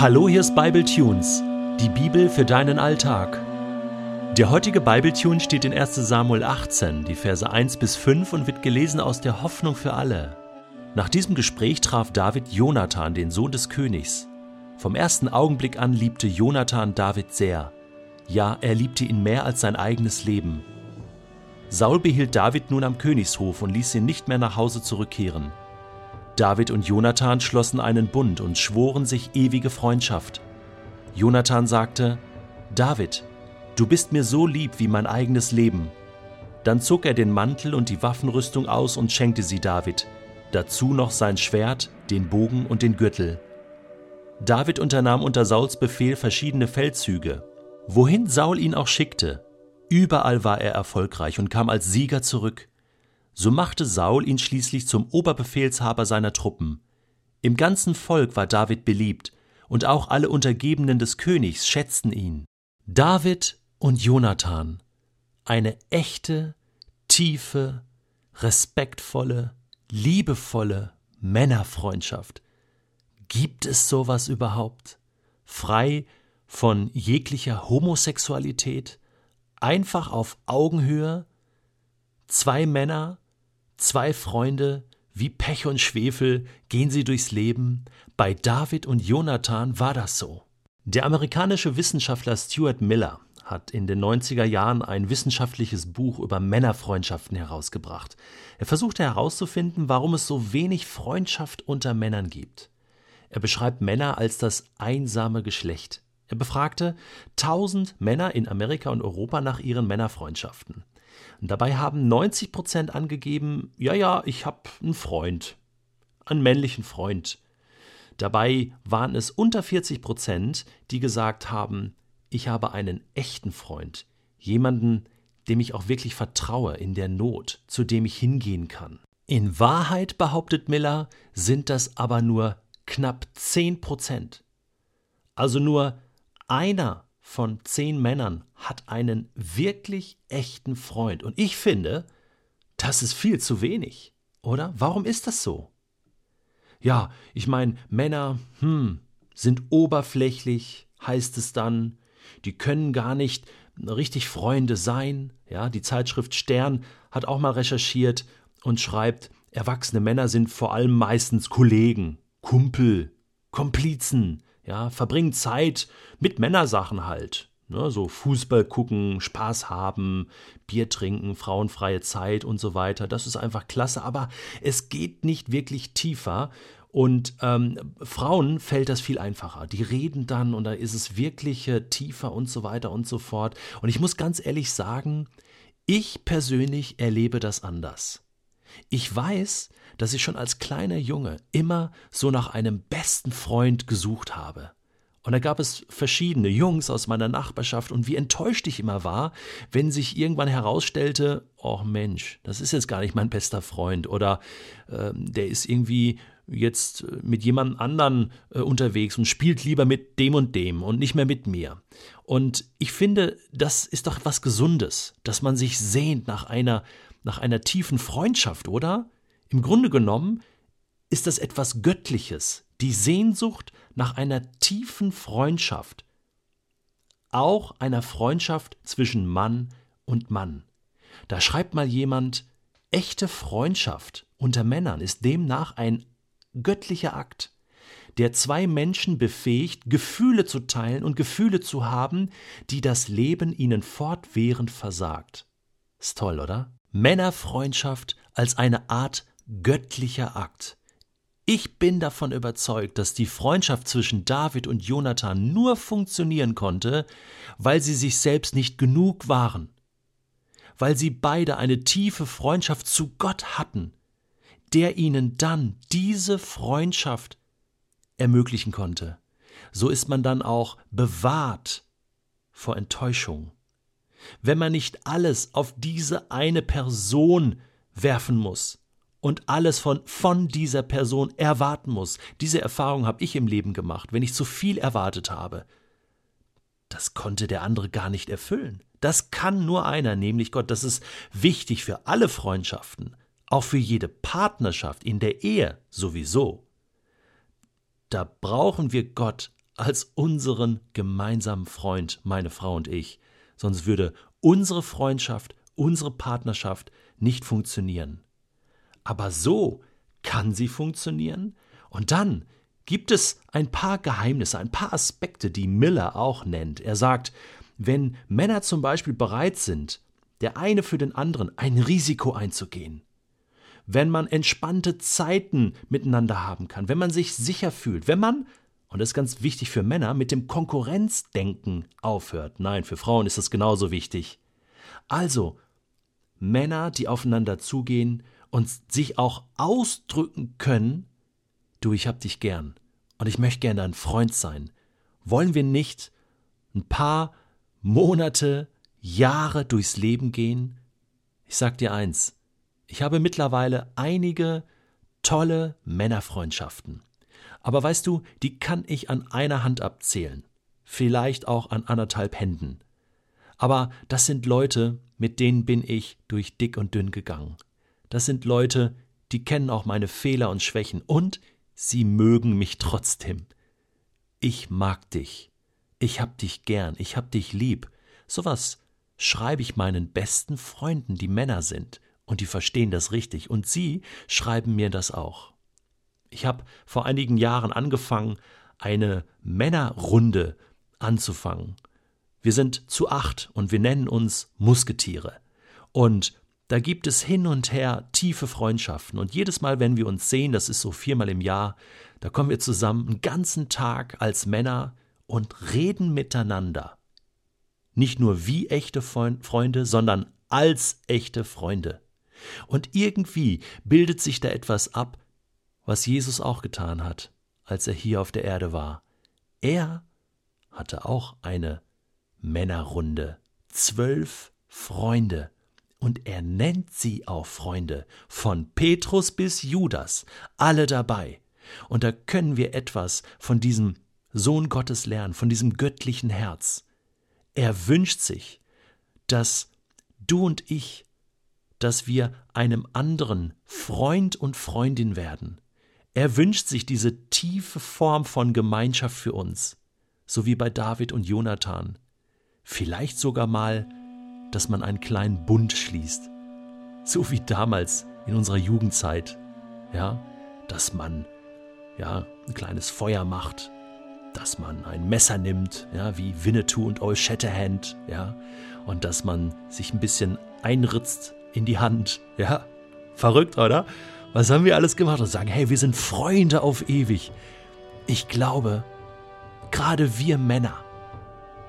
Hallo, hier ist Bible Tunes, die Bibel für deinen Alltag. Der heutige Bible Tune steht in 1. Samuel 18, die Verse 1 bis 5 und wird gelesen aus der Hoffnung für alle. Nach diesem Gespräch traf David Jonathan, den Sohn des Königs. Vom ersten Augenblick an liebte Jonathan David sehr. Ja, er liebte ihn mehr als sein eigenes Leben. Saul behielt David nun am Königshof und ließ ihn nicht mehr nach Hause zurückkehren. David und Jonathan schlossen einen Bund und schworen sich ewige Freundschaft. Jonathan sagte, David, du bist mir so lieb wie mein eigenes Leben. Dann zog er den Mantel und die Waffenrüstung aus und schenkte sie David, dazu noch sein Schwert, den Bogen und den Gürtel. David unternahm unter Sauls Befehl verschiedene Feldzüge. Wohin Saul ihn auch schickte, überall war er erfolgreich und kam als Sieger zurück. So machte Saul ihn schließlich zum Oberbefehlshaber seiner Truppen. Im ganzen Volk war David beliebt, und auch alle Untergebenen des Königs schätzten ihn. David und Jonathan, eine echte, tiefe, respektvolle, liebevolle Männerfreundschaft. Gibt es sowas überhaupt? Frei von jeglicher Homosexualität, einfach auf Augenhöhe, zwei Männer, Zwei Freunde, wie Pech und Schwefel, gehen sie durchs Leben. Bei David und Jonathan war das so. Der amerikanische Wissenschaftler Stuart Miller hat in den 90er Jahren ein wissenschaftliches Buch über Männerfreundschaften herausgebracht. Er versuchte herauszufinden, warum es so wenig Freundschaft unter Männern gibt. Er beschreibt Männer als das einsame Geschlecht. Er befragte tausend Männer in Amerika und Europa nach ihren Männerfreundschaften. Und dabei haben 90 Prozent angegeben, ja, ja, ich habe einen Freund, einen männlichen Freund. Dabei waren es unter 40 Prozent, die gesagt haben, ich habe einen echten Freund, jemanden, dem ich auch wirklich vertraue in der Not, zu dem ich hingehen kann. In Wahrheit, behauptet Miller, sind das aber nur knapp 10 Prozent. Also nur einer von zehn Männern hat einen wirklich echten Freund. Und ich finde, das ist viel zu wenig, oder? Warum ist das so? Ja, ich meine, Männer, hm, sind oberflächlich, heißt es dann. Die können gar nicht richtig Freunde sein. Ja, die Zeitschrift Stern hat auch mal recherchiert und schreibt, erwachsene Männer sind vor allem meistens Kollegen, Kumpel, Komplizen, ja, verbringen Zeit mit Männersachen halt. Ne, so Fußball gucken, Spaß haben, Bier trinken, frauenfreie Zeit und so weiter. Das ist einfach klasse, aber es geht nicht wirklich tiefer. Und ähm, Frauen fällt das viel einfacher. Die reden dann und da ist es wirklich äh, tiefer und so weiter und so fort. Und ich muss ganz ehrlich sagen, ich persönlich erlebe das anders. Ich weiß, dass ich schon als kleiner Junge immer so nach einem besten Freund gesucht habe. Und da gab es verschiedene Jungs aus meiner Nachbarschaft und wie enttäuscht ich immer war, wenn sich irgendwann herausstellte, oh Mensch, das ist jetzt gar nicht mein bester Freund oder äh, der ist irgendwie jetzt mit jemand anderen äh, unterwegs und spielt lieber mit dem und dem und nicht mehr mit mir. Und ich finde, das ist doch was Gesundes, dass man sich sehnt nach einer, nach einer tiefen Freundschaft, oder? Im Grunde genommen ist das etwas Göttliches, die Sehnsucht nach einer tiefen Freundschaft, auch einer Freundschaft zwischen Mann und Mann. Da schreibt mal jemand, echte Freundschaft unter Männern ist demnach ein göttlicher Akt, der zwei Menschen befähigt, Gefühle zu teilen und Gefühle zu haben, die das Leben ihnen fortwährend versagt. Ist toll, oder? Männerfreundschaft als eine Art göttlicher Akt. Ich bin davon überzeugt, dass die Freundschaft zwischen David und Jonathan nur funktionieren konnte, weil sie sich selbst nicht genug waren, weil sie beide eine tiefe Freundschaft zu Gott hatten, der ihnen dann diese Freundschaft ermöglichen konnte. So ist man dann auch bewahrt vor Enttäuschung. Wenn man nicht alles auf diese eine Person werfen muss, und alles von, von dieser Person erwarten muss. Diese Erfahrung habe ich im Leben gemacht, wenn ich zu viel erwartet habe. Das konnte der andere gar nicht erfüllen. Das kann nur einer, nämlich Gott. Das ist wichtig für alle Freundschaften, auch für jede Partnerschaft in der Ehe sowieso. Da brauchen wir Gott als unseren gemeinsamen Freund, meine Frau und ich. Sonst würde unsere Freundschaft, unsere Partnerschaft nicht funktionieren. Aber so kann sie funktionieren. Und dann gibt es ein paar Geheimnisse, ein paar Aspekte, die Miller auch nennt. Er sagt, wenn Männer zum Beispiel bereit sind, der eine für den anderen ein Risiko einzugehen, wenn man entspannte Zeiten miteinander haben kann, wenn man sich sicher fühlt, wenn man, und das ist ganz wichtig für Männer, mit dem Konkurrenzdenken aufhört. Nein, für Frauen ist das genauso wichtig. Also, Männer, die aufeinander zugehen und sich auch ausdrücken können, du, ich hab dich gern und ich möchte gerne dein Freund sein. Wollen wir nicht ein paar Monate, Jahre durchs Leben gehen? Ich sag dir eins, ich habe mittlerweile einige tolle Männerfreundschaften. Aber weißt du, die kann ich an einer Hand abzählen. Vielleicht auch an anderthalb Händen. Aber das sind Leute, mit denen bin ich durch dick und dünn gegangen. Das sind Leute, die kennen auch meine Fehler und Schwächen und sie mögen mich trotzdem. Ich mag dich. Ich hab dich gern. Ich hab dich lieb. Sowas schreibe ich meinen besten Freunden, die Männer sind und die verstehen das richtig, und sie schreiben mir das auch. Ich habe vor einigen Jahren angefangen, eine Männerrunde anzufangen. Wir sind zu acht und wir nennen uns Musketiere. Und da gibt es hin und her tiefe Freundschaften. Und jedes Mal, wenn wir uns sehen, das ist so viermal im Jahr, da kommen wir zusammen einen ganzen Tag als Männer und reden miteinander. Nicht nur wie echte Freunde, sondern als echte Freunde. Und irgendwie bildet sich da etwas ab, was Jesus auch getan hat, als er hier auf der Erde war. Er hatte auch eine Männerrunde, zwölf Freunde, und er nennt sie auch Freunde, von Petrus bis Judas, alle dabei. Und da können wir etwas von diesem Sohn Gottes lernen, von diesem göttlichen Herz. Er wünscht sich, dass du und ich dass wir einem anderen Freund und Freundin werden. Er wünscht sich diese tiefe Form von Gemeinschaft für uns, so wie bei David und Jonathan. Vielleicht sogar mal, dass man einen kleinen Bund schließt, so wie damals in unserer Jugendzeit, ja, dass man ja ein kleines Feuer macht, dass man ein Messer nimmt, ja, wie Winnetou und Old Shatterhand, ja, und dass man sich ein bisschen einritzt in die Hand. Ja, verrückt, oder? Was haben wir alles gemacht? Und sagen, hey, wir sind Freunde auf ewig. Ich glaube, gerade wir Männer,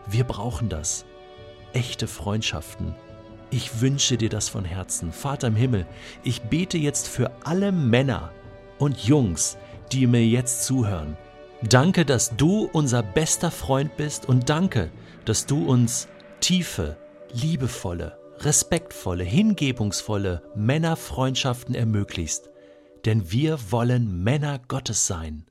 wir brauchen das. Echte Freundschaften. Ich wünsche dir das von Herzen. Vater im Himmel, ich bete jetzt für alle Männer und Jungs, die mir jetzt zuhören. Danke, dass du unser bester Freund bist und danke, dass du uns tiefe, liebevolle, respektvolle, hingebungsvolle Männerfreundschaften ermöglichst. Denn wir wollen Männer Gottes sein.